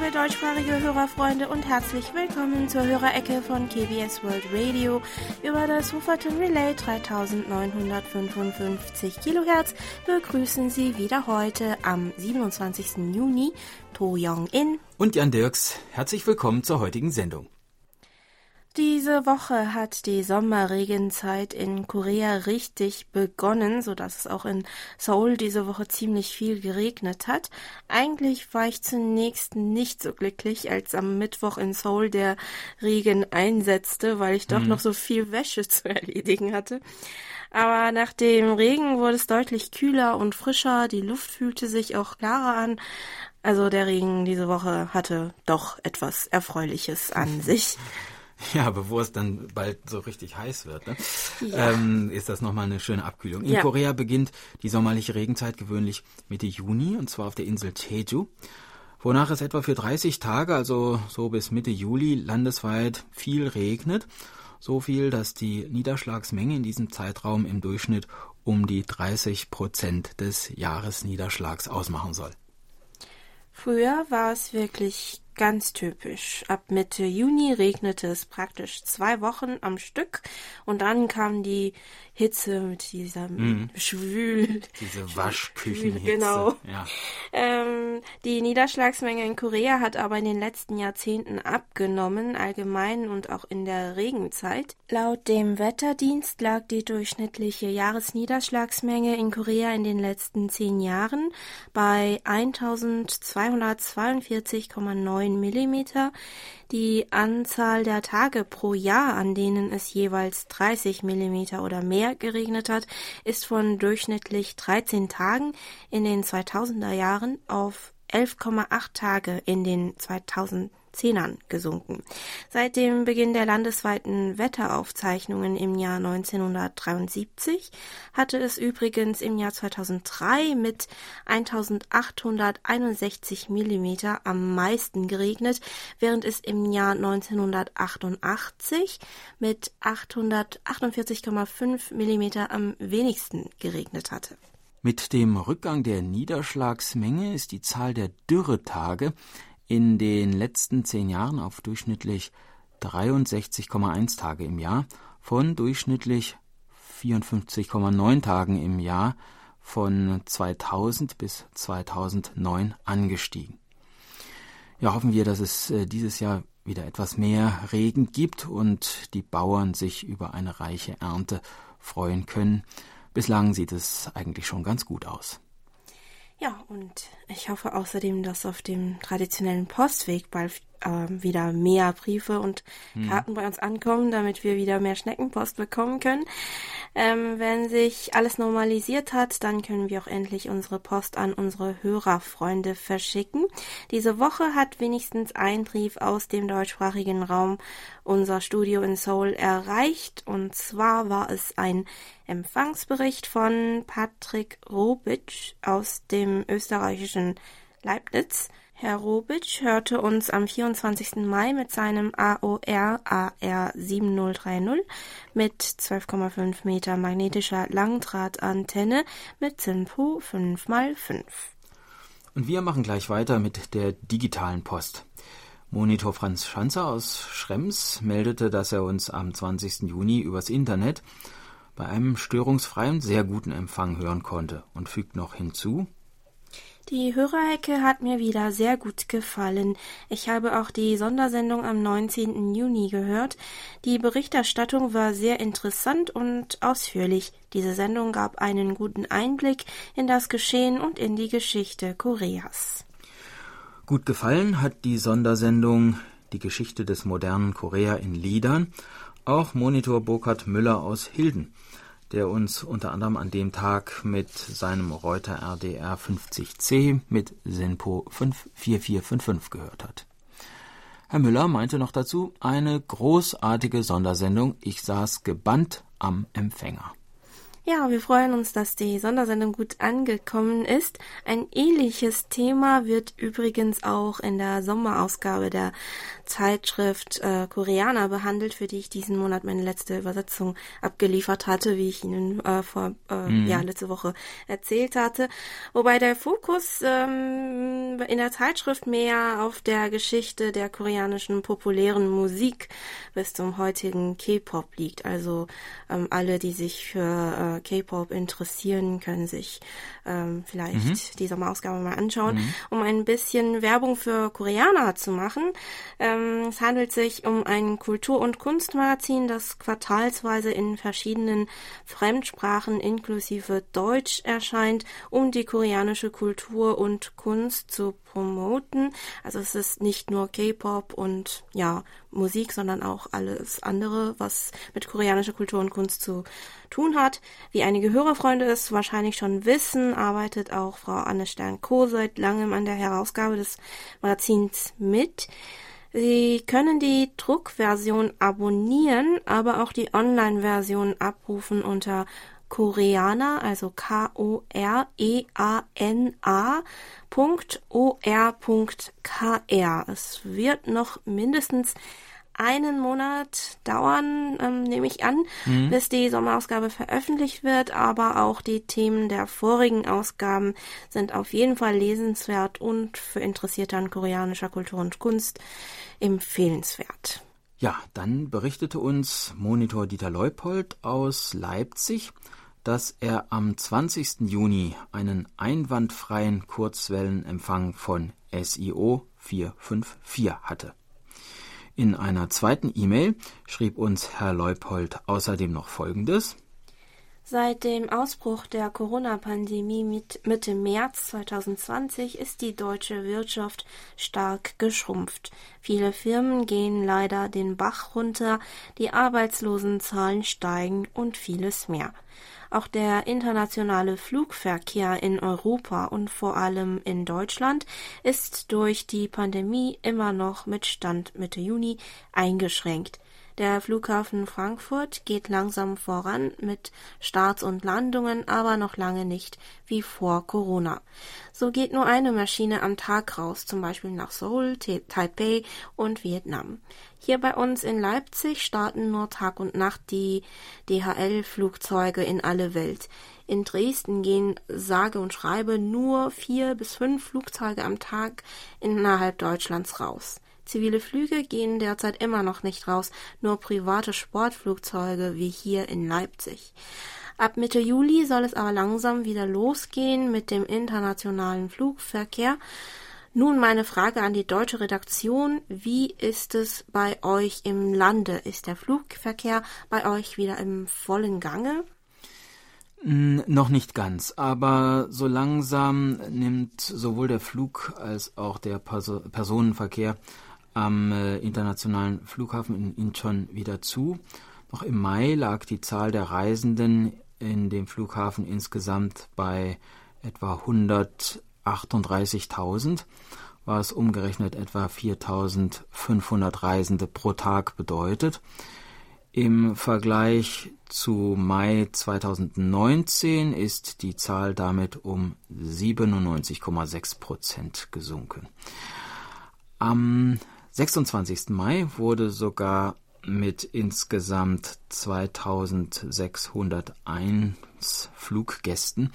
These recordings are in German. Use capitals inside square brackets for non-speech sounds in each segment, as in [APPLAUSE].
liebe deutschsprachige Hörerfreunde und herzlich willkommen zur Hörerecke von KBS World Radio über das Huferton Relay 3955 Kilohertz begrüßen Sie wieder heute am 27. Juni To Young In und Jan Dirks. Herzlich willkommen zur heutigen Sendung. Diese Woche hat die Sommerregenzeit in Korea richtig begonnen, so dass es auch in Seoul diese Woche ziemlich viel geregnet hat. Eigentlich war ich zunächst nicht so glücklich, als am Mittwoch in Seoul der Regen einsetzte, weil ich doch mhm. noch so viel Wäsche [LAUGHS] zu erledigen hatte. Aber nach dem Regen wurde es deutlich kühler und frischer, die Luft fühlte sich auch klarer an. Also der Regen diese Woche hatte doch etwas Erfreuliches an sich. [LAUGHS] Ja, bevor es dann bald so richtig heiß wird, ne? ja. ähm, ist das nochmal eine schöne Abkühlung. In ja. Korea beginnt die sommerliche Regenzeit gewöhnlich Mitte Juni, und zwar auf der Insel Jeju, wonach es etwa für 30 Tage, also so bis Mitte Juli, landesweit viel regnet. So viel, dass die Niederschlagsmenge in diesem Zeitraum im Durchschnitt um die 30 Prozent des Jahresniederschlags ausmachen soll. Früher war es wirklich ganz typisch. Ab Mitte Juni regnete es praktisch zwei Wochen am Stück und dann kam die Hitze mit dieser mm. Schwül. Diese Waschküchenhitze. Genau. Ja. Ähm, die Niederschlagsmenge in Korea hat aber in den letzten Jahrzehnten abgenommen, allgemein und auch in der Regenzeit. Laut dem Wetterdienst lag die durchschnittliche Jahresniederschlagsmenge in Korea in den letzten zehn Jahren bei 1242,9 Millimeter. Die Anzahl der Tage pro Jahr, an denen es jeweils 30 Millimeter oder mehr geregnet hat, ist von durchschnittlich 13 Tagen in den 2000er Jahren auf 11,8 Tage in den 2000 Zehnern gesunken. Seit dem Beginn der landesweiten Wetteraufzeichnungen im Jahr 1973 hatte es übrigens im Jahr 2003 mit 1861 Millimeter am meisten geregnet, während es im Jahr 1988 mit 848,5 Millimeter am wenigsten geregnet hatte. Mit dem Rückgang der Niederschlagsmenge ist die Zahl der Dürretage in den letzten zehn Jahren auf durchschnittlich 63,1 Tage im Jahr von durchschnittlich 54,9 Tagen im Jahr von 2000 bis 2009 angestiegen. Ja, hoffen wir, dass es äh, dieses Jahr wieder etwas mehr Regen gibt und die Bauern sich über eine reiche Ernte freuen können. Bislang sieht es eigentlich schon ganz gut aus. Ja, und ich hoffe außerdem, dass auf dem traditionellen Postweg bald äh, wieder mehr Briefe und hm. Karten bei uns ankommen, damit wir wieder mehr Schneckenpost bekommen können. Ähm, wenn sich alles normalisiert hat, dann können wir auch endlich unsere Post an unsere Hörerfreunde verschicken. Diese Woche hat wenigstens ein Brief aus dem deutschsprachigen Raum unser Studio in Seoul erreicht. Und zwar war es ein Empfangsbericht von Patrick Robitsch aus dem österreichischen Leibniz. Herr Robitsch hörte uns am 24. Mai mit seinem AOR AR 7030 mit 12,5 Meter magnetischer Langdrahtantenne mit ZINPO 5x5. Und wir machen gleich weiter mit der digitalen Post. Monitor Franz Schanzer aus Schrems meldete, dass er uns am 20. Juni übers Internet bei einem störungsfreien sehr guten Empfang hören konnte und fügt noch hinzu, die Hörerhecke hat mir wieder sehr gut gefallen. Ich habe auch die Sondersendung am 19. Juni gehört. Die Berichterstattung war sehr interessant und ausführlich. Diese Sendung gab einen guten Einblick in das Geschehen und in die Geschichte Koreas. Gut gefallen hat die Sondersendung Die Geschichte des modernen Korea in Liedern auch Monitor Burkhard Müller aus Hilden der uns unter anderem an dem Tag mit seinem Reuter RDR 50C mit SINPO 54455 gehört hat. Herr Müller meinte noch dazu eine großartige Sondersendung. Ich saß gebannt am Empfänger. Ja, wir freuen uns, dass die Sondersendung gut angekommen ist. Ein ähnliches Thema wird übrigens auch in der Sommerausgabe der Zeitschrift äh, Koreaner behandelt, für die ich diesen Monat meine letzte Übersetzung abgeliefert hatte, wie ich Ihnen äh, vor äh, mhm. ja letzte Woche erzählt hatte. Wobei der Fokus ähm, in der Zeitschrift mehr auf der Geschichte der koreanischen populären Musik bis zum heutigen K-Pop liegt. Also ähm, alle, die sich für K-Pop interessieren, können sich ähm, vielleicht mhm. die Sommerausgabe mal anschauen, mhm. um ein bisschen Werbung für Koreaner zu machen. Ähm, es handelt sich um ein Kultur- und Kunstmagazin, das quartalsweise in verschiedenen Fremdsprachen inklusive Deutsch erscheint, um die koreanische Kultur und Kunst zu promoten. Also es ist nicht nur K-Pop und ja, Musik, sondern auch alles andere, was mit koreanischer Kultur und Kunst zu tun hat. Wie einige Hörerfreunde es wahrscheinlich schon wissen, arbeitet auch Frau Anne Stern-Co seit langem an der Herausgabe des Magazins mit. Sie können die Druckversion abonnieren, aber auch die Online-Version abrufen unter Koreaner, also K-O-R-E-A-N-A Punkt O-R.K-R. Es wird noch mindestens einen Monat dauern, ähm, nehme ich an, mhm. bis die Sommerausgabe veröffentlicht wird, aber auch die Themen der vorigen Ausgaben sind auf jeden Fall lesenswert und für Interessierte an koreanischer Kultur und Kunst empfehlenswert. Ja, dann berichtete uns Monitor Dieter Leupold aus Leipzig, dass er am 20. Juni einen einwandfreien Kurzwellenempfang von SIO 454 hatte. In einer zweiten E-Mail schrieb uns Herr Leupold außerdem noch Folgendes. Seit dem Ausbruch der Corona-Pandemie Mitte März 2020 ist die deutsche Wirtschaft stark geschrumpft. Viele Firmen gehen leider den Bach runter, die Arbeitslosenzahlen steigen und vieles mehr. Auch der internationale Flugverkehr in Europa und vor allem in Deutschland ist durch die Pandemie immer noch mit Stand Mitte Juni eingeschränkt. Der Flughafen Frankfurt geht langsam voran mit Starts und Landungen, aber noch lange nicht wie vor Corona. So geht nur eine Maschine am Tag raus, zum Beispiel nach Seoul, Taipei und Vietnam. Hier bei uns in Leipzig starten nur Tag und Nacht die DHL-Flugzeuge in alle Welt. In Dresden gehen sage und schreibe nur vier bis fünf Flugzeuge am Tag innerhalb Deutschlands raus. Zivile Flüge gehen derzeit immer noch nicht raus, nur private Sportflugzeuge wie hier in Leipzig. Ab Mitte Juli soll es aber langsam wieder losgehen mit dem internationalen Flugverkehr. Nun meine Frage an die deutsche Redaktion. Wie ist es bei euch im Lande? Ist der Flugverkehr bei euch wieder im vollen Gange? Noch nicht ganz, aber so langsam nimmt sowohl der Flug als auch der Personenverkehr am äh, internationalen Flughafen in Incheon wieder zu. Noch im Mai lag die Zahl der Reisenden in dem Flughafen insgesamt bei etwa 138.000, was umgerechnet etwa 4.500 Reisende pro Tag bedeutet. Im Vergleich zu Mai 2019 ist die Zahl damit um 97,6 Prozent gesunken. Am 26. Mai wurde sogar mit insgesamt 2601 Fluggästen,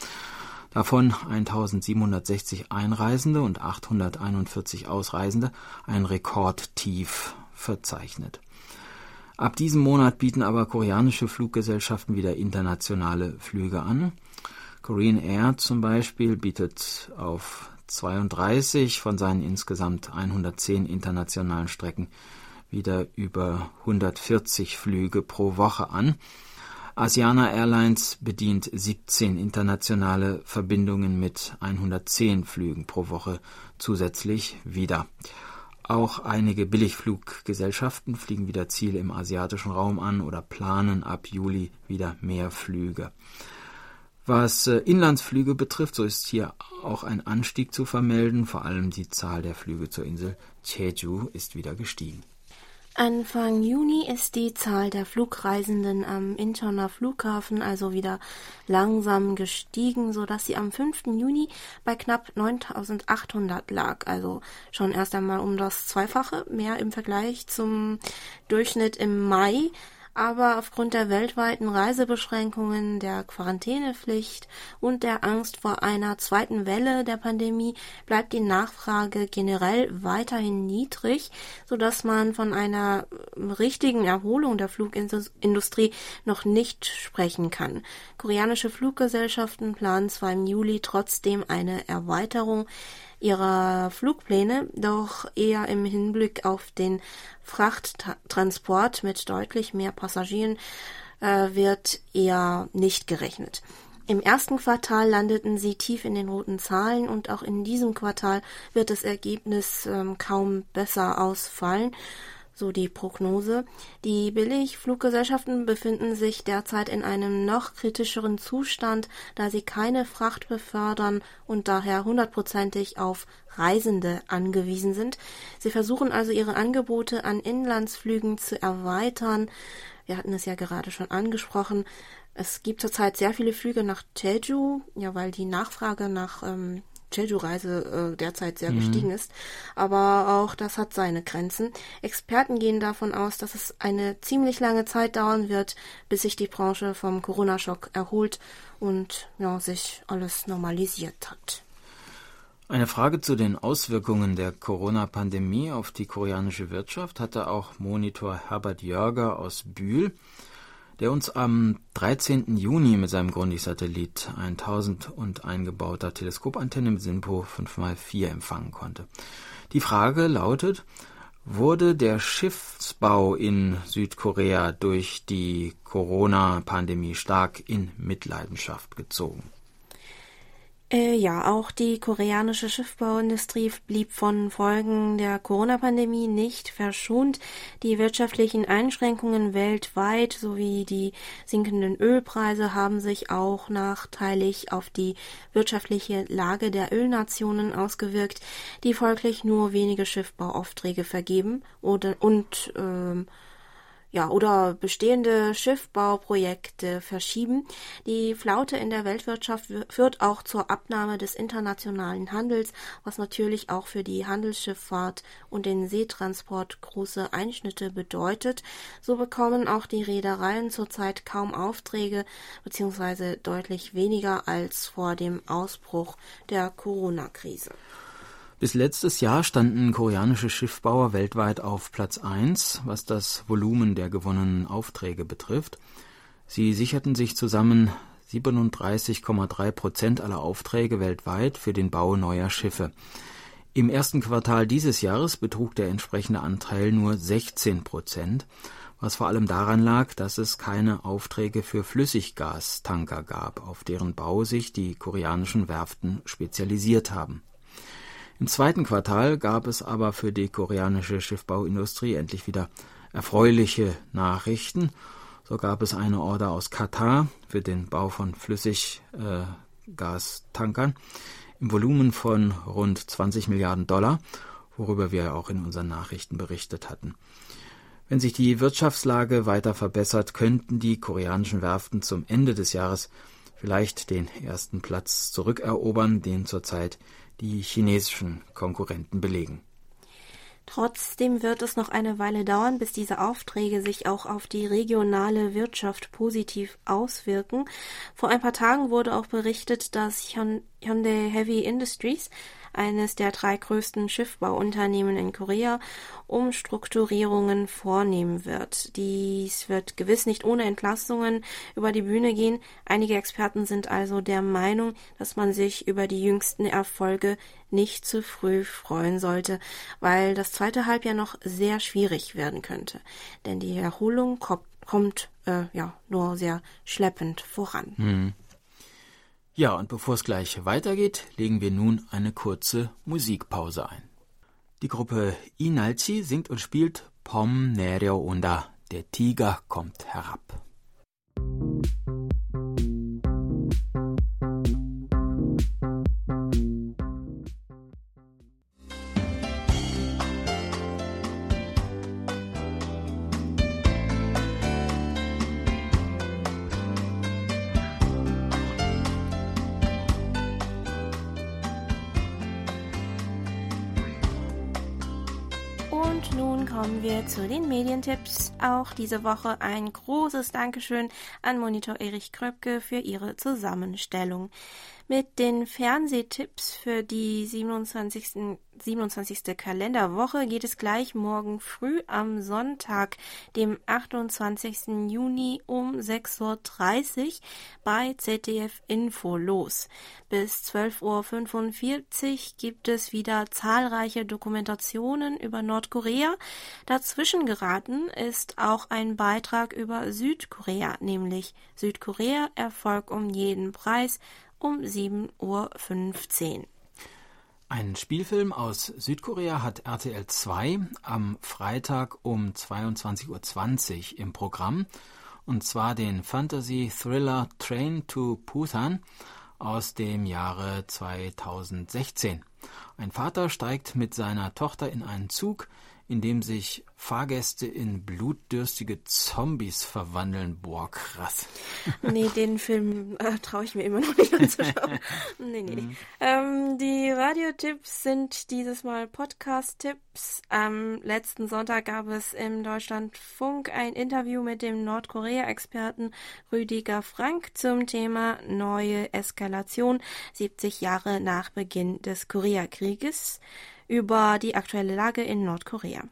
davon 1760 Einreisende und 841 Ausreisende, ein Rekordtief verzeichnet. Ab diesem Monat bieten aber koreanische Fluggesellschaften wieder internationale Flüge an. Korean Air zum Beispiel bietet auf 32 von seinen insgesamt 110 internationalen Strecken wieder über 140 Flüge pro Woche an. Asiana Airlines bedient 17 internationale Verbindungen mit 110 Flügen pro Woche zusätzlich wieder. Auch einige Billigfluggesellschaften fliegen wieder Ziele im asiatischen Raum an oder planen ab Juli wieder mehr Flüge. Was äh, Inlandsflüge betrifft, so ist hier auch ein Anstieg zu vermelden. Vor allem die Zahl der Flüge zur Insel Jeju ist wieder gestiegen. Anfang Juni ist die Zahl der Flugreisenden am Incheoner Flughafen also wieder langsam gestiegen, so dass sie am 5. Juni bei knapp 9800 lag, also schon erst einmal um das Zweifache mehr im Vergleich zum Durchschnitt im Mai. Aber aufgrund der weltweiten Reisebeschränkungen, der Quarantänepflicht und der Angst vor einer zweiten Welle der Pandemie bleibt die Nachfrage generell weiterhin niedrig, so dass man von einer richtigen Erholung der Flugindustrie noch nicht sprechen kann. Koreanische Fluggesellschaften planen zwar im Juli trotzdem eine Erweiterung ihrer Flugpläne, doch eher im Hinblick auf den Frachttransport mit deutlich mehr Passagieren äh, wird eher nicht gerechnet. Im ersten Quartal landeten sie tief in den roten Zahlen und auch in diesem Quartal wird das Ergebnis ähm, kaum besser ausfallen so die Prognose. Die Billigfluggesellschaften befinden sich derzeit in einem noch kritischeren Zustand, da sie keine Fracht befördern und daher hundertprozentig auf Reisende angewiesen sind. Sie versuchen also ihre Angebote an Inlandsflügen zu erweitern. Wir hatten es ja gerade schon angesprochen. Es gibt zurzeit sehr viele Flüge nach Jeju, ja, weil die Nachfrage nach ähm, Jeju-Reise äh, derzeit sehr mhm. gestiegen ist. Aber auch das hat seine Grenzen. Experten gehen davon aus, dass es eine ziemlich lange Zeit dauern wird, bis sich die Branche vom Corona-Schock erholt und ja, sich alles normalisiert hat. Eine Frage zu den Auswirkungen der Corona-Pandemie auf die koreanische Wirtschaft hatte auch Monitor Herbert Jörger aus Bühl der uns am 13. Juni mit seinem Grundig-Satellit 1000 und eingebauter Teleskopantenne mit SINPO 5x4 empfangen konnte. Die Frage lautet, wurde der Schiffsbau in Südkorea durch die Corona-Pandemie stark in Mitleidenschaft gezogen? Äh, ja, auch die koreanische Schiffbauindustrie blieb von Folgen der Corona-Pandemie nicht verschont. Die wirtschaftlichen Einschränkungen weltweit sowie die sinkenden Ölpreise haben sich auch nachteilig auf die wirtschaftliche Lage der Ölnationen ausgewirkt, die folglich nur wenige Schiffbauaufträge vergeben oder und ähm, ja, oder bestehende Schiffbauprojekte verschieben. Die Flaute in der Weltwirtschaft führt auch zur Abnahme des internationalen Handels, was natürlich auch für die Handelsschifffahrt und den Seetransport große Einschnitte bedeutet. So bekommen auch die Reedereien zurzeit kaum Aufträge beziehungsweise deutlich weniger als vor dem Ausbruch der Corona-Krise. Bis letztes Jahr standen koreanische Schiffbauer weltweit auf Platz 1, was das Volumen der gewonnenen Aufträge betrifft. Sie sicherten sich zusammen 37,3 Prozent aller Aufträge weltweit für den Bau neuer Schiffe. Im ersten Quartal dieses Jahres betrug der entsprechende Anteil nur 16 Prozent, was vor allem daran lag, dass es keine Aufträge für Flüssiggastanker gab, auf deren Bau sich die koreanischen Werften spezialisiert haben. Im zweiten Quartal gab es aber für die koreanische Schiffbauindustrie endlich wieder erfreuliche Nachrichten. So gab es eine Order aus Katar für den Bau von Flüssiggastankern äh, im Volumen von rund 20 Milliarden Dollar, worüber wir auch in unseren Nachrichten berichtet hatten. Wenn sich die Wirtschaftslage weiter verbessert, könnten die koreanischen Werften zum Ende des Jahres vielleicht den ersten Platz zurückerobern, den zurzeit die chinesischen Konkurrenten belegen. Trotzdem wird es noch eine Weile dauern, bis diese Aufträge sich auch auf die regionale Wirtschaft positiv auswirken. Vor ein paar Tagen wurde auch berichtet, dass Hyundai Heavy Industries eines der drei größten Schiffbauunternehmen in Korea, Umstrukturierungen vornehmen wird. Dies wird gewiss nicht ohne Entlassungen über die Bühne gehen. Einige Experten sind also der Meinung, dass man sich über die jüngsten Erfolge nicht zu früh freuen sollte, weil das zweite Halbjahr noch sehr schwierig werden könnte. Denn die Erholung kommt, kommt äh, ja nur sehr schleppend voran. Hm. Ja, und bevor es gleich weitergeht, legen wir nun eine kurze Musikpause ein. Die Gruppe Inalchi singt und spielt Pom Nereo Onda, der Tiger kommt herab. Kommen wir zu den Medientipps. Auch diese Woche ein großes Dankeschön an Monitor Erich Kröpke für ihre Zusammenstellung. Mit den Fernsehtipps für die 27. 27. Kalenderwoche geht es gleich morgen früh am Sonntag, dem 28. Juni um 6.30 Uhr bei ZDF Info los. Bis 12.45 Uhr gibt es wieder zahlreiche Dokumentationen über Nordkorea. Dazwischen geraten ist auch ein Beitrag über Südkorea, nämlich Südkorea Erfolg um jeden Preis um 7.15 Uhr. Ein Spielfilm aus Südkorea hat RTL 2 am Freitag um 22.20 Uhr im Programm, und zwar den Fantasy-Thriller Train to Busan aus dem Jahre 2016. Ein Vater steigt mit seiner Tochter in einen Zug, in dem sich Fahrgäste in blutdürstige Zombies verwandeln. Boah, krass. [LAUGHS] Nee, den Film äh, traue ich mir immer noch nicht anzuschauen. [LAUGHS] nee, nee. Mhm. Ähm, die Radiotipps sind dieses Mal Podcast-Tipps. Am letzten Sonntag gab es im Deutschlandfunk ein Interview mit dem Nordkorea-Experten Rüdiger Frank zum Thema neue Eskalation 70 Jahre nach Beginn des Koreakrieges über die aktuelle Lage in Nordkorea.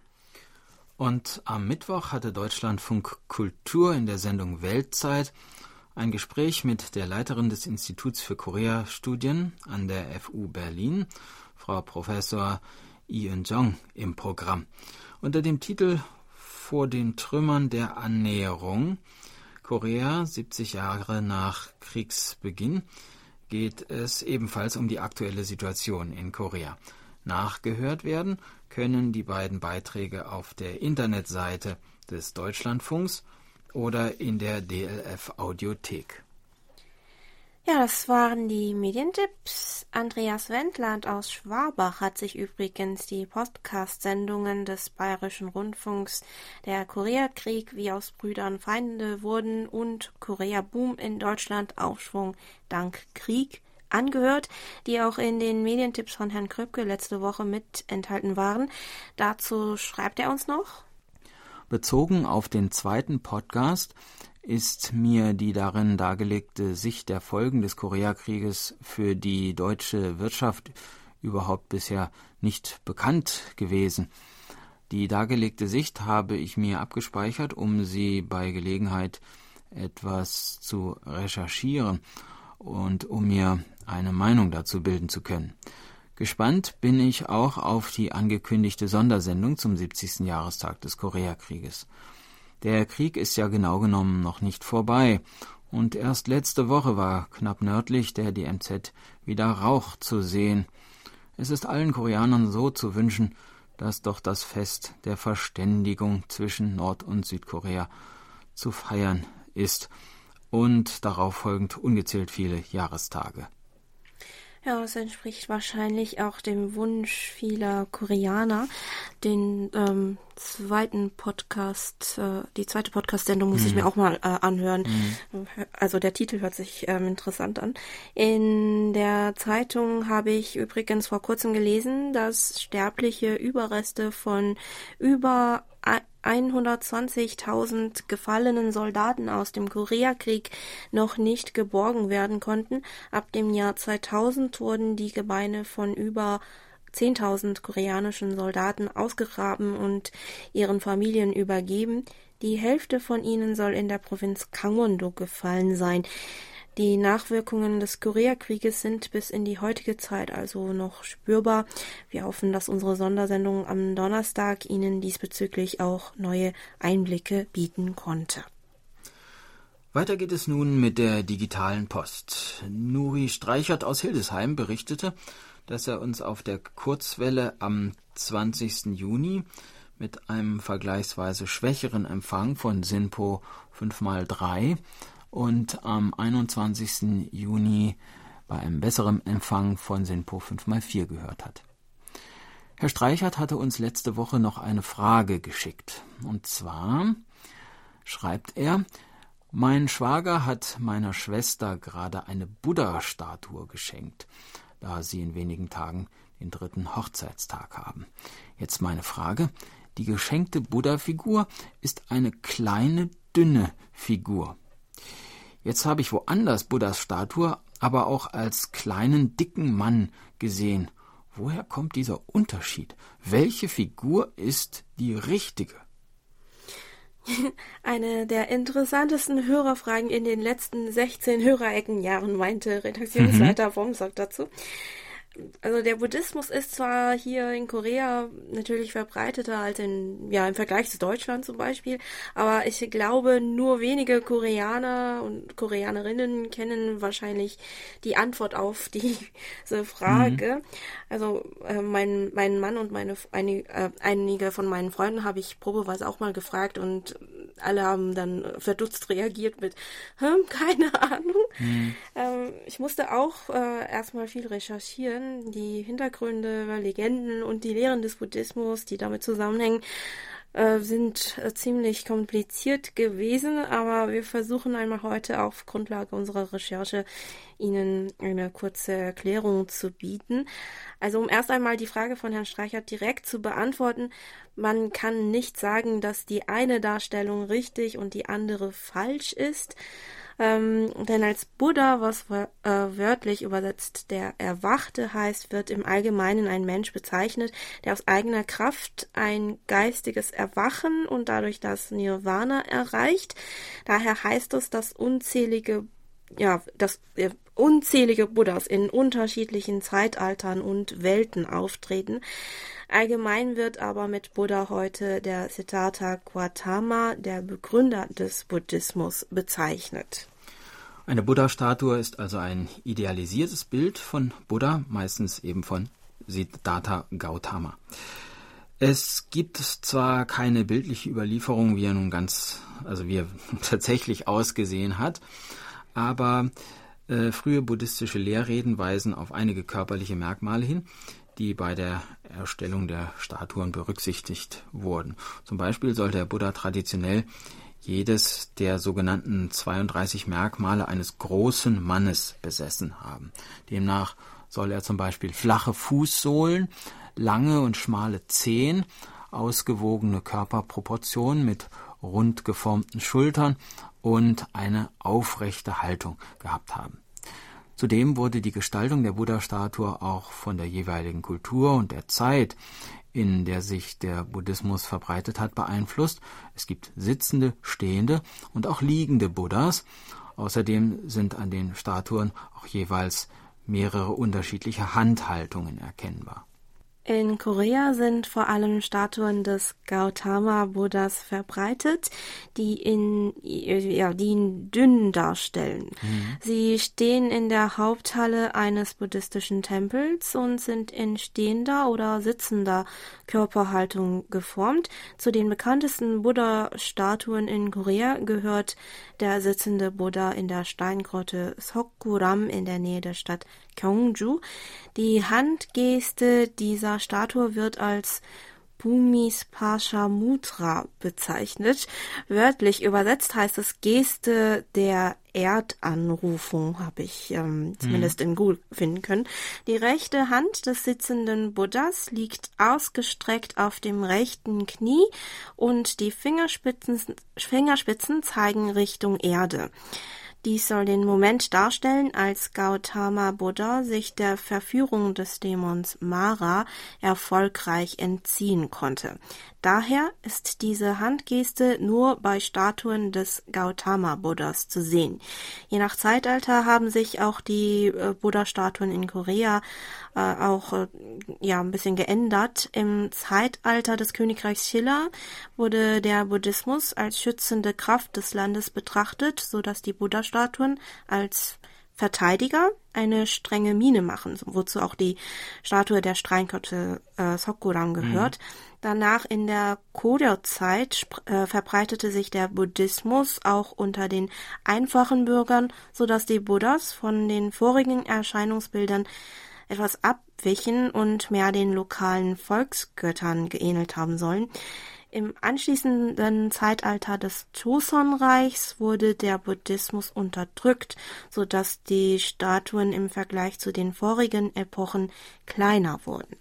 Und am Mittwoch hatte Deutschlandfunk Kultur in der Sendung Weltzeit ein Gespräch mit der Leiterin des Instituts für Korea-Studien an der FU Berlin, Frau Professor Ian Jong, im Programm. Unter dem Titel Vor den Trümmern der Annäherung Korea 70 Jahre nach Kriegsbeginn geht es ebenfalls um die aktuelle Situation in Korea. Nachgehört werden können die beiden Beiträge auf der Internetseite des Deutschlandfunks oder in der DLF Audiothek. Ja, das waren die Medientipps. Andreas Wendland aus Schwabach hat sich übrigens die Podcast-Sendungen des Bayerischen Rundfunks Der Koreakrieg, wie aus Brüdern Feinde wurden und Korea Boom in Deutschland Aufschwung dank Krieg angehört, die auch in den Medientipps von Herrn Kröpke letzte Woche mit enthalten waren. Dazu schreibt er uns noch. Bezogen auf den zweiten Podcast ist mir die darin dargelegte Sicht der Folgen des Koreakrieges für die deutsche Wirtschaft überhaupt bisher nicht bekannt gewesen. Die dargelegte Sicht habe ich mir abgespeichert, um sie bei Gelegenheit etwas zu recherchieren und um mir eine Meinung dazu bilden zu können. Gespannt bin ich auch auf die angekündigte Sondersendung zum 70. Jahrestag des Koreakrieges. Der Krieg ist ja genau genommen noch nicht vorbei, und erst letzte Woche war knapp nördlich der DMZ wieder Rauch zu sehen. Es ist allen Koreanern so zu wünschen, dass doch das Fest der Verständigung zwischen Nord- und Südkorea zu feiern ist und darauf folgend ungezählt viele Jahrestage. Ja, es entspricht wahrscheinlich auch dem Wunsch vieler Koreaner. Den ähm, zweiten Podcast, äh, die zweite Podcast-Sendung muss mhm. ich mir auch mal äh, anhören. Mhm. Also der Titel hört sich ähm, interessant an. In der Zeitung habe ich übrigens vor kurzem gelesen, dass sterbliche Überreste von über 120.000 gefallenen Soldaten aus dem Koreakrieg noch nicht geborgen werden konnten. Ab dem Jahr 2000 wurden die Gebeine von über 10.000 koreanischen Soldaten ausgegraben und ihren Familien übergeben. Die Hälfte von ihnen soll in der Provinz Gangwon-do gefallen sein. Die Nachwirkungen des Koreakrieges sind bis in die heutige Zeit also noch spürbar. Wir hoffen, dass unsere Sondersendung am Donnerstag Ihnen diesbezüglich auch neue Einblicke bieten konnte. Weiter geht es nun mit der digitalen Post. Nuri Streichert aus Hildesheim berichtete, dass er uns auf der Kurzwelle am 20. Juni mit einem vergleichsweise schwächeren Empfang von SINPO 5x3 und am 21. Juni bei einem besseren Empfang von Sinpo 5x4 gehört hat. Herr Streichert hatte uns letzte Woche noch eine Frage geschickt. Und zwar schreibt er, mein Schwager hat meiner Schwester gerade eine Buddha-Statue geschenkt, da sie in wenigen Tagen den dritten Hochzeitstag haben. Jetzt meine Frage, Die geschenkte Buddha-Figur ist eine kleine, dünne Figur. Jetzt habe ich woanders Buddhas Statue aber auch als kleinen, dicken Mann gesehen. Woher kommt dieser Unterschied? Welche Figur ist die richtige? [LAUGHS] Eine der interessantesten Hörerfragen in den letzten 16 Hörereckenjahren, meinte Redaktionsleiter mhm. Dazu also der Buddhismus ist zwar hier in Korea natürlich verbreiteter als in, ja, im Vergleich zu Deutschland zum Beispiel, aber ich glaube, nur wenige Koreaner und Koreanerinnen kennen wahrscheinlich die Antwort auf [LAUGHS] diese Frage. Mhm. Also äh, mein, mein Mann und meine einige, äh, einige von meinen Freunden habe ich probeweise auch mal gefragt und alle haben dann verdutzt reagiert mit, keine Ahnung. Mhm. Ich musste auch äh, erstmal viel recherchieren, die Hintergründe, Legenden und die Lehren des Buddhismus, die damit zusammenhängen, äh, sind äh, ziemlich kompliziert gewesen, aber wir versuchen einmal heute auf Grundlage unserer Recherche Ihnen eine kurze Erklärung zu bieten. Also um erst einmal die Frage von Herrn Streichert direkt zu beantworten, man kann nicht sagen, dass die eine Darstellung richtig und die andere falsch ist. Ähm, denn als Buddha, was äh, wörtlich übersetzt der Erwachte heißt, wird im Allgemeinen ein Mensch bezeichnet, der aus eigener Kraft ein geistiges Erwachen und dadurch das Nirvana erreicht. Daher heißt es, dass unzählige ja, dass äh, unzählige Buddhas in unterschiedlichen Zeitaltern und Welten auftreten. Allgemein wird aber mit Buddha heute der Siddhartha Gautama, der Begründer des Buddhismus, bezeichnet. Eine Buddha-Statue ist also ein idealisiertes Bild von Buddha, meistens eben von Siddhartha Gautama. Es gibt zwar keine bildliche Überlieferung, wie er nun ganz, also wie er [LAUGHS] tatsächlich ausgesehen hat, aber äh, frühe buddhistische Lehrreden weisen auf einige körperliche Merkmale hin, die bei der Erstellung der Statuen berücksichtigt wurden. Zum Beispiel soll der Buddha traditionell jedes der sogenannten 32 Merkmale eines großen Mannes besessen haben. Demnach soll er zum Beispiel flache Fußsohlen, lange und schmale Zehen, ausgewogene Körperproportionen mit rund geformten Schultern und eine aufrechte Haltung gehabt haben. Zudem wurde die Gestaltung der Buddha-Statue auch von der jeweiligen Kultur und der Zeit, in der sich der Buddhismus verbreitet hat, beeinflusst. Es gibt sitzende, stehende und auch liegende Buddhas. Außerdem sind an den Statuen auch jeweils mehrere unterschiedliche Handhaltungen erkennbar. In Korea sind vor allem Statuen des Gautama Buddhas verbreitet, die in, ja, die ihn dünn darstellen. Mhm. Sie stehen in der Haupthalle eines buddhistischen Tempels und sind in stehender oder sitzender Körperhaltung geformt. Zu den bekanntesten Buddha-Statuen in Korea gehört der sitzende Buddha in der Steingrotte Sokguram in der Nähe der Stadt Gyeongju. Die Handgeste dieser Statue wird als Bhumis Pasha Mudra bezeichnet. Wörtlich übersetzt heißt es Geste der Erdanrufung, habe ich ähm, zumindest mhm. in Google finden können. Die rechte Hand des sitzenden Buddhas liegt ausgestreckt auf dem rechten Knie und die Fingerspitzen, Fingerspitzen zeigen Richtung Erde. Dies soll den Moment darstellen, als Gautama Buddha sich der Verführung des Dämons Mara erfolgreich entziehen konnte. Daher ist diese Handgeste nur bei Statuen des Gautama Buddhas zu sehen. Je nach Zeitalter haben sich auch die äh, Buddha-Statuen in Korea äh, auch äh, ja ein bisschen geändert. Im Zeitalter des Königreichs Schiller wurde der Buddhismus als schützende Kraft des Landes betrachtet, so dass die Buddha-Statuen als Verteidiger eine strenge Miene machen, wozu auch die Statue der Streinkette äh, Sokuram gehört. Mhm. Danach in der Koryo-Zeit äh, verbreitete sich der Buddhismus auch unter den einfachen Bürgern, so dass die Buddhas von den vorigen Erscheinungsbildern etwas abwichen und mehr den lokalen Volksgöttern geähnelt haben sollen. Im anschließenden Zeitalter des Joseon-Reichs wurde der Buddhismus unterdrückt, so dass die Statuen im Vergleich zu den vorigen Epochen kleiner wurden.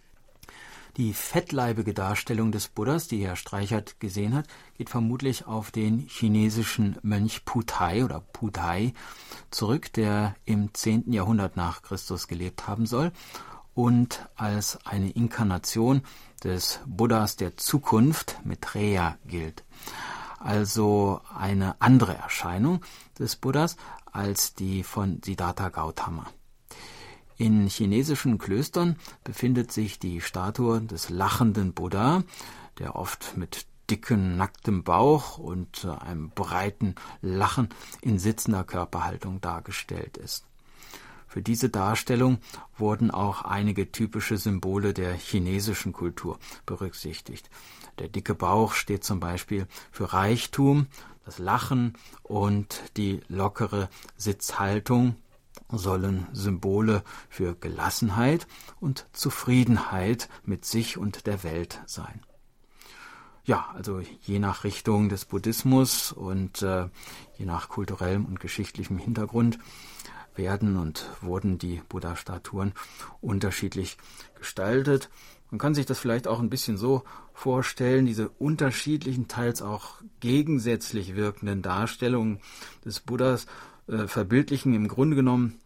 Die fettleibige Darstellung des Buddhas, die Herr Streichert gesehen hat, geht vermutlich auf den chinesischen Mönch Putai oder Putai zurück, der im 10. Jahrhundert nach Christus gelebt haben soll und als eine Inkarnation des Buddhas der Zukunft Maitreya gilt. Also eine andere Erscheinung des Buddhas als die von Siddhartha Gautama. In chinesischen Klöstern befindet sich die Statue des lachenden Buddha, der oft mit dicken, nacktem Bauch und einem breiten Lachen in sitzender Körperhaltung dargestellt ist. Für diese Darstellung wurden auch einige typische Symbole der chinesischen Kultur berücksichtigt. Der dicke Bauch steht zum Beispiel für Reichtum, das Lachen und die lockere Sitzhaltung sollen Symbole für Gelassenheit und Zufriedenheit mit sich und der Welt sein. Ja, also je nach Richtung des Buddhismus und äh, je nach kulturellem und geschichtlichem Hintergrund werden und wurden die Buddha-Statuen unterschiedlich gestaltet. Man kann sich das vielleicht auch ein bisschen so vorstellen, diese unterschiedlichen, teils auch gegensätzlich wirkenden Darstellungen des Buddhas äh, verbildlichen im Grunde genommen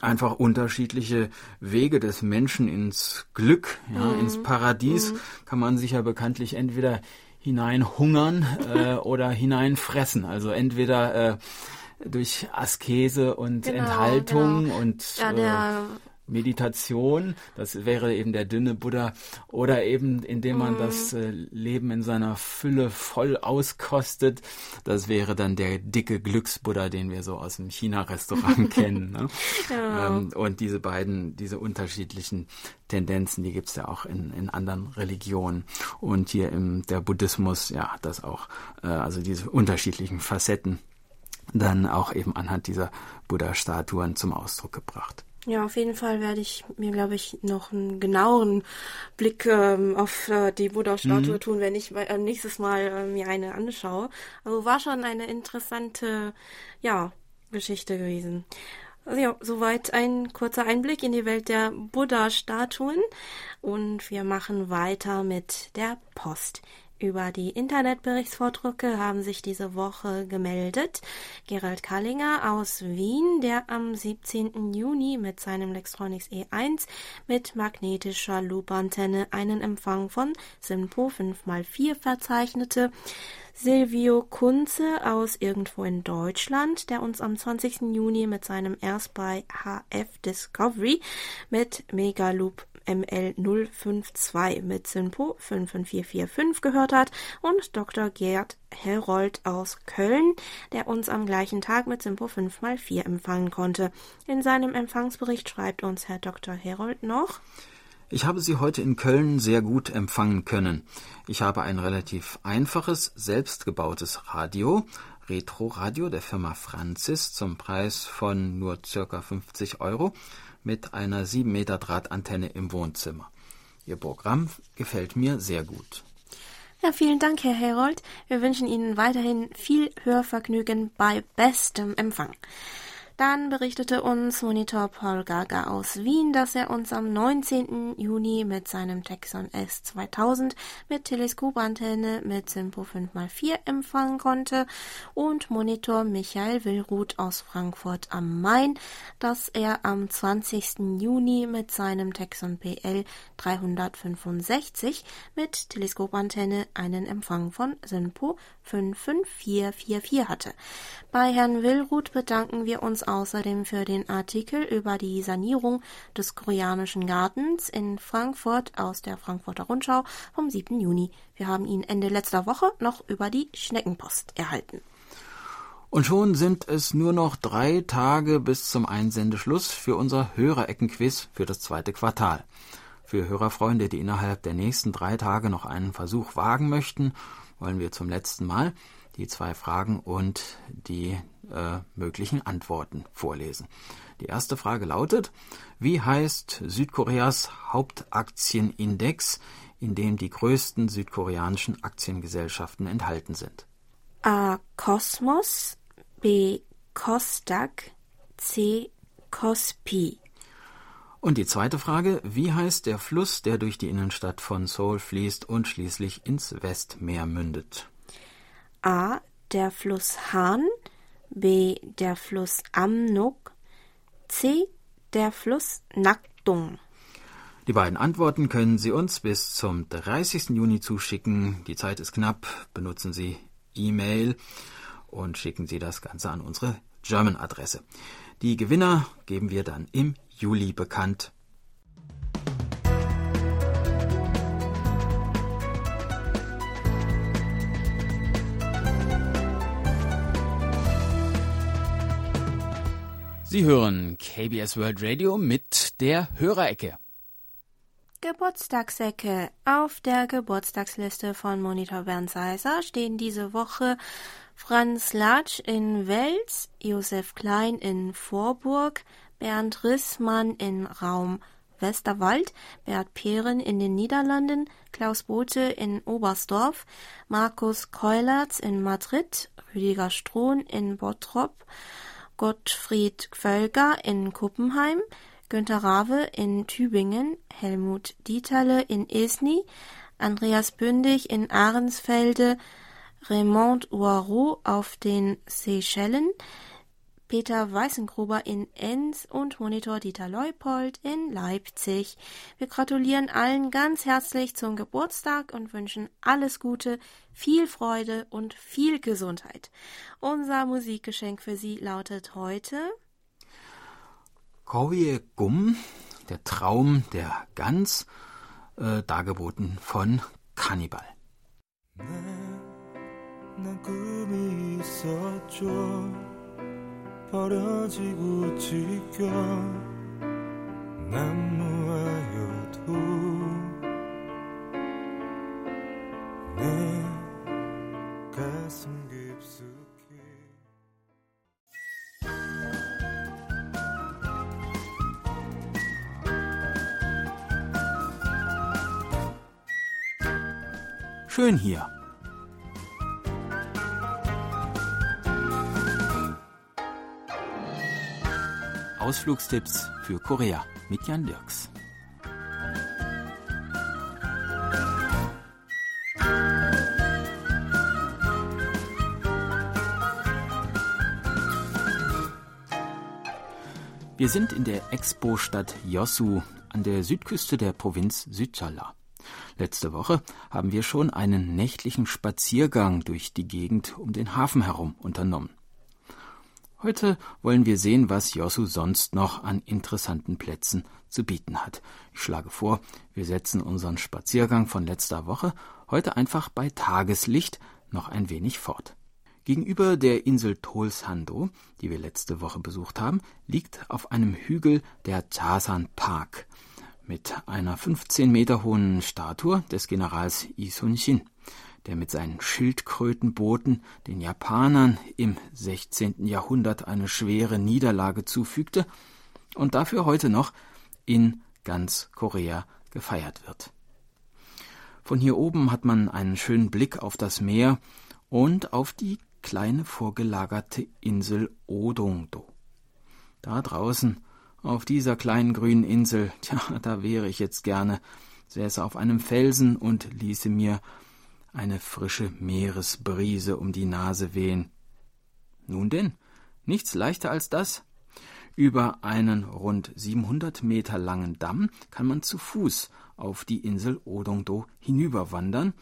einfach unterschiedliche Wege des Menschen ins Glück, ja, mhm. ins Paradies, mhm. kann man sich ja bekanntlich entweder hineinhungern äh, oder hineinfressen. Also entweder äh, durch Askese und genau, Enthaltung genau. und ja, der äh, Meditation, das wäre eben der dünne Buddha, oder eben indem man mhm. das äh, Leben in seiner Fülle voll auskostet, das wäre dann der dicke Glücksbuddha, den wir so aus dem China-Restaurant [LAUGHS] kennen. Ne? Ja. Ähm, und diese beiden, diese unterschiedlichen Tendenzen, die gibt's ja auch in, in anderen Religionen. Und hier im der Buddhismus, ja, das auch, äh, also diese unterschiedlichen Facetten dann auch eben anhand dieser Buddha-Statuen zum Ausdruck gebracht. Ja, auf jeden Fall werde ich mir, glaube ich, noch einen genaueren Blick ähm, auf äh, die Buddha-Statue mhm. tun, wenn ich äh, nächstes Mal äh, mir eine anschaue. Also war schon eine interessante, ja, Geschichte gewesen. Also ja, soweit ein kurzer Einblick in die Welt der Buddha-Statuen. Und wir machen weiter mit der Post. Über die Internetberichtsvordrucke haben sich diese Woche gemeldet Gerald Kallinger aus Wien, der am 17. Juni mit seinem Lextronics E1 mit magnetischer Loopantenne einen Empfang von SINPO 5x4 verzeichnete. Silvio Kunze aus irgendwo in Deutschland, der uns am 20. Juni mit seinem erst bei HF Discovery mit Megaloop ML052 mit Synpo 55445 gehört hat und Dr. Gerd Herold aus Köln, der uns am gleichen Tag mit Synpo 5x4 empfangen konnte. In seinem Empfangsbericht schreibt uns Herr Dr. Herold noch, ich habe Sie heute in Köln sehr gut empfangen können. Ich habe ein relativ einfaches, selbstgebautes Radio, Retro-Radio der Firma Francis zum Preis von nur circa 50 Euro mit einer 7 Meter Drahtantenne im Wohnzimmer. Ihr Programm gefällt mir sehr gut. Ja, vielen Dank, Herr Herold. Wir wünschen Ihnen weiterhin viel Hörvergnügen bei bestem Empfang. Dann berichtete uns Monitor Paul Gaga aus Wien, dass er uns am 19. Juni mit seinem Texon S2000 mit Teleskopantenne mit Simpo 5x4 empfangen konnte und Monitor Michael Willruth aus Frankfurt am Main, dass er am 20. Juni mit seinem Texon PL 365 mit Teleskopantenne einen Empfang von Simpo 55444 hatte. Bei Herrn Willruth bedanken wir uns außerdem für den Artikel über die Sanierung des Koreanischen Gartens in Frankfurt aus der Frankfurter Rundschau vom 7. Juni. Wir haben ihn Ende letzter Woche noch über die Schneckenpost erhalten. Und schon sind es nur noch drei Tage bis zum Einsendeschluss für unser Hörereckenquiz für das zweite Quartal. Für Hörerfreunde, die innerhalb der nächsten drei Tage noch einen Versuch wagen möchten, wollen wir zum letzten Mal die zwei Fragen und die äh, möglichen Antworten vorlesen. Die erste Frage lautet, wie heißt Südkoreas Hauptaktienindex, in dem die größten südkoreanischen Aktiengesellschaften enthalten sind? A. Kosmos, B. Kostak, C. Kospi. Und die zweite Frage, wie heißt der Fluss, der durch die Innenstadt von Seoul fließt und schließlich ins Westmeer mündet? A. Der Fluss Han, B. Der Fluss Amnok, C. Der Fluss Nakdong. Die beiden Antworten können Sie uns bis zum 30. Juni zuschicken. Die Zeit ist knapp. Benutzen Sie E-Mail und schicken Sie das Ganze an unsere German-Adresse. Die Gewinner geben wir dann im Juli bekannt. Sie hören KBS World Radio mit der Hörerecke. Geburtstagsecke. Auf der Geburtstagsliste von Monitor Bernd Seiser stehen diese Woche Franz Latsch in Wels, Josef Klein in Vorburg, Bernd Rissmann in Raum Westerwald, Bert Pehren in den Niederlanden, Klaus Bote in Oberstdorf, Markus Keulertz in Madrid, Rüdiger Strohn in Bottrop, Gottfried Völger in Kuppenheim, Günter Rave in Tübingen, Helmut Dieterle in Esny, Andreas Bündig in Ahrensfelde, Raymond Oireau auf den Seychellen, Peter Weißengruber in Enns und Monitor Dieter Leupold in Leipzig. Wir gratulieren allen ganz herzlich zum Geburtstag und wünschen alles Gute, viel Freude und viel Gesundheit. Unser Musikgeschenk für Sie lautet heute Kowie Gum, der Traum der Gans, äh, dargeboten von Kannibal. 난 꿈이 있었죠 버려지고 지겨 난무하여 Schön hier. Ausflugstipps für Korea mit Jan Dirks. Wir sind in der Expo-Stadt Yosu an der Südküste der Provinz Südjala. Letzte Woche haben wir schon einen nächtlichen Spaziergang durch die Gegend um den Hafen herum unternommen. Heute wollen wir sehen, was Josu sonst noch an interessanten Plätzen zu bieten hat. Ich schlage vor, wir setzen unseren Spaziergang von letzter Woche heute einfach bei Tageslicht noch ein wenig fort. Gegenüber der Insel Tolsando, die wir letzte Woche besucht haben, liegt auf einem Hügel der Chasan Park mit einer 15 Meter hohen Statue des Generals Yi Sun-shin der mit seinen Schildkrötenbooten den Japanern im 16. Jahrhundert eine schwere Niederlage zufügte und dafür heute noch in ganz Korea gefeiert wird. Von hier oben hat man einen schönen Blick auf das Meer und auf die kleine vorgelagerte Insel Odongdo. Da draußen, auf dieser kleinen grünen Insel, tja, da wäre ich jetzt gerne, säße auf einem Felsen und ließe mir eine frische Meeresbrise um die Nase wehen. Nun denn, nichts leichter als das. Über einen rund 700 Meter langen Damm kann man zu Fuß auf die Insel Odongdo hinüberwandern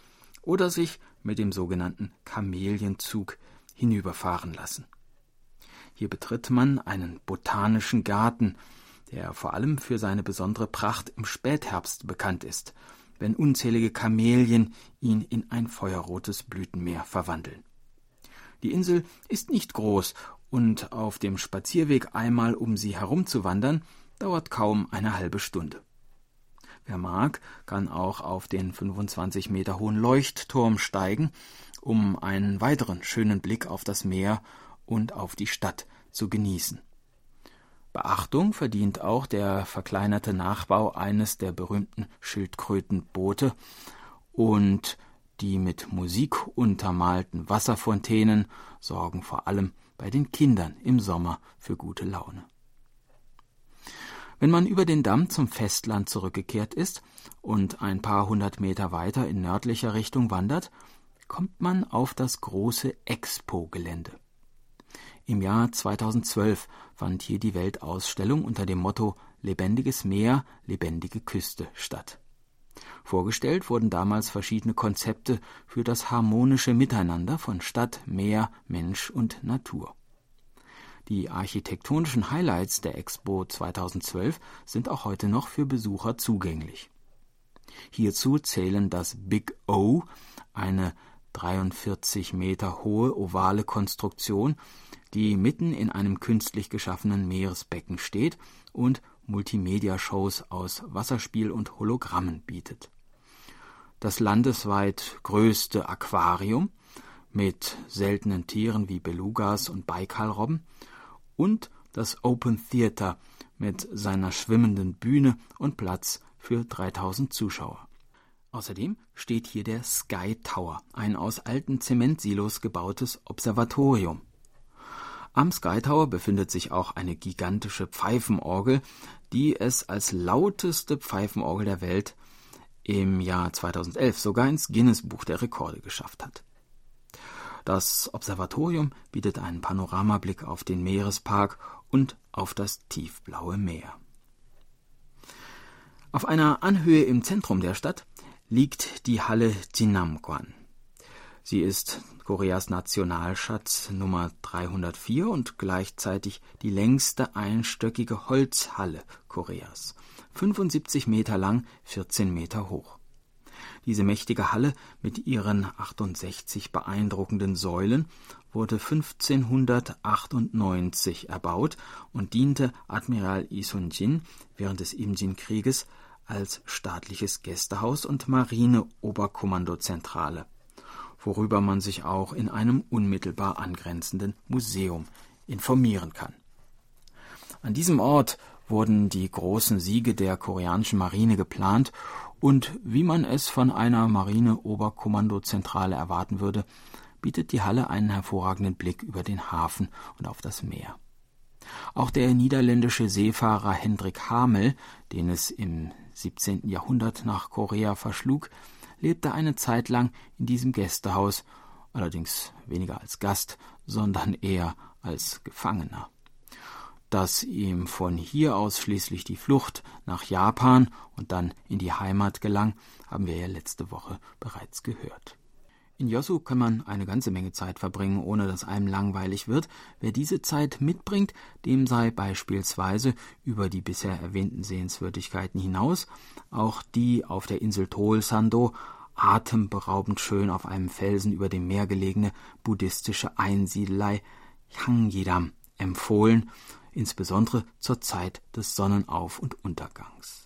oder sich mit dem sogenannten Kamelienzug hinüberfahren lassen. Hier betritt man einen botanischen Garten, der vor allem für seine besondere Pracht im Spätherbst bekannt ist wenn unzählige Kamelien ihn in ein feuerrotes Blütenmeer verwandeln. Die Insel ist nicht groß und auf dem Spazierweg einmal um sie herumzuwandern, dauert kaum eine halbe Stunde. Wer mag, kann auch auf den 25 Meter hohen Leuchtturm steigen, um einen weiteren schönen Blick auf das Meer und auf die Stadt zu genießen. Beachtung verdient auch der verkleinerte Nachbau eines der berühmten Schildkrötenboote und die mit Musik untermalten Wasserfontänen sorgen vor allem bei den Kindern im Sommer für gute Laune. Wenn man über den Damm zum Festland zurückgekehrt ist und ein paar hundert Meter weiter in nördlicher Richtung wandert, kommt man auf das große Expo-Gelände. Im Jahr 2012 fand hier die Weltausstellung unter dem Motto Lebendiges Meer, lebendige Küste statt. Vorgestellt wurden damals verschiedene Konzepte für das harmonische Miteinander von Stadt, Meer, Mensch und Natur. Die architektonischen Highlights der Expo 2012 sind auch heute noch für Besucher zugänglich. Hierzu zählen das Big O, eine 43 Meter hohe ovale Konstruktion, die mitten in einem künstlich geschaffenen Meeresbecken steht und Multimedia-Shows aus Wasserspiel und Hologrammen bietet. Das landesweit größte Aquarium mit seltenen Tieren wie Belugas und Baikalrobben und das Open Theater mit seiner schwimmenden Bühne und Platz für 3000 Zuschauer. Außerdem steht hier der Sky Tower, ein aus alten Zementsilos gebautes Observatorium. Am Sky Tower befindet sich auch eine gigantische Pfeifenorgel, die es als lauteste Pfeifenorgel der Welt im Jahr 2011 sogar ins Guinness-Buch der Rekorde geschafft hat. Das Observatorium bietet einen Panoramablick auf den Meerespark und auf das tiefblaue Meer. Auf einer Anhöhe im Zentrum der Stadt liegt die Halle Jinnamguan. Sie ist Koreas Nationalschatz Nummer 304 und gleichzeitig die längste einstöckige Holzhalle Koreas. 75 Meter lang, 14 Meter hoch. Diese mächtige Halle mit ihren 68 beeindruckenden Säulen wurde 1598 erbaut und diente Admiral Isun-jin während des Imjin-Krieges als staatliches Gästehaus und Marine-Oberkommandozentrale, worüber man sich auch in einem unmittelbar angrenzenden Museum informieren kann. An diesem Ort wurden die großen Siege der koreanischen Marine geplant und wie man es von einer Marine-Oberkommandozentrale erwarten würde, bietet die Halle einen hervorragenden Blick über den Hafen und auf das Meer. Auch der niederländische Seefahrer Hendrik Hamel, den es im 17. Jahrhundert nach Korea verschlug, lebte eine Zeit lang in diesem Gästehaus, allerdings weniger als Gast, sondern eher als Gefangener. Dass ihm von hier aus schließlich die Flucht nach Japan und dann in die Heimat gelang, haben wir ja letzte Woche bereits gehört. In Yosu kann man eine ganze Menge Zeit verbringen, ohne dass einem langweilig wird. Wer diese Zeit mitbringt, dem sei beispielsweise über die bisher erwähnten Sehenswürdigkeiten hinaus auch die auf der Insel Tolsando atemberaubend schön auf einem Felsen über dem Meer gelegene buddhistische Einsiedelei Changjidam empfohlen insbesondere zur Zeit des Sonnenauf- und Untergangs.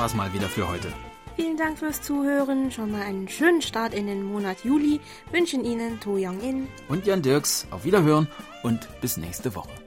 War's mal wieder für heute. Vielen Dank fürs Zuhören. Schon mal einen schönen Start in den Monat Juli wünschen Ihnen To Young In und Jan Dirks. Auf Wiederhören und bis nächste Woche.